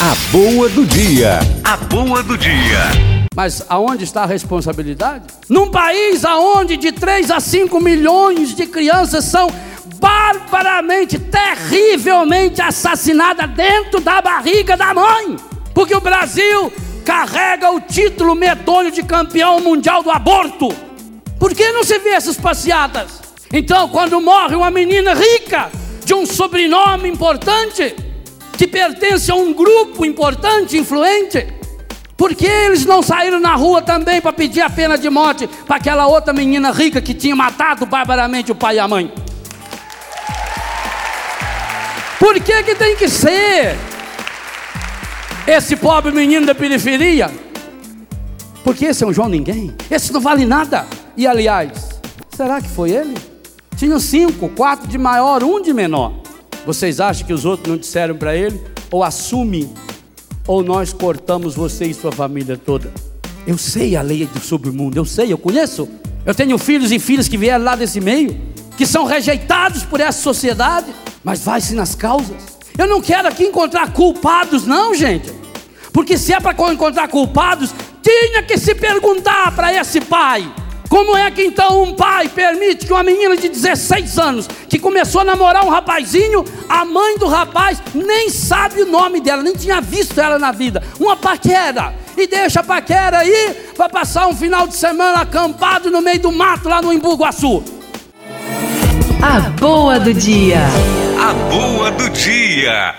A boa do dia. A boa do dia. Mas aonde está a responsabilidade? Num país aonde de 3 a 5 milhões de crianças são barbaramente, terrivelmente assassinadas dentro da barriga da mãe. Porque o Brasil carrega o título medonho de campeão mundial do aborto. Por que não se vê essas passeadas? Então, quando morre uma menina rica, de um sobrenome importante, que pertence a um grupo importante, influente, por que eles não saíram na rua também para pedir a pena de morte para aquela outra menina rica que tinha matado barbaramente o pai e a mãe? Por que, que tem que ser esse pobre menino da periferia? Porque esse é um João Ninguém, esse não vale nada. E aliás, será que foi ele? Tinham cinco, quatro de maior, um de menor. Vocês acham que os outros não disseram para ele? Ou assume, ou nós cortamos você e sua família toda. Eu sei a lei sobre o mundo, eu sei, eu conheço. Eu tenho filhos e filhas que vieram lá desse meio, que são rejeitados por essa sociedade, mas vai-se nas causas. Eu não quero aqui encontrar culpados, não, gente. Porque se é para encontrar culpados, tinha que se perguntar para esse pai como é que então um pai permite que uma menina de 16 anos, que começou a namorar um rapazinho, a mãe do rapaz nem sabe o nome dela, nem tinha visto ela na vida, uma paquera, e deixa a paquera aí para passar um final de semana acampado no meio do mato lá no Embu-Guaçu? A boa do dia. A boa do dia.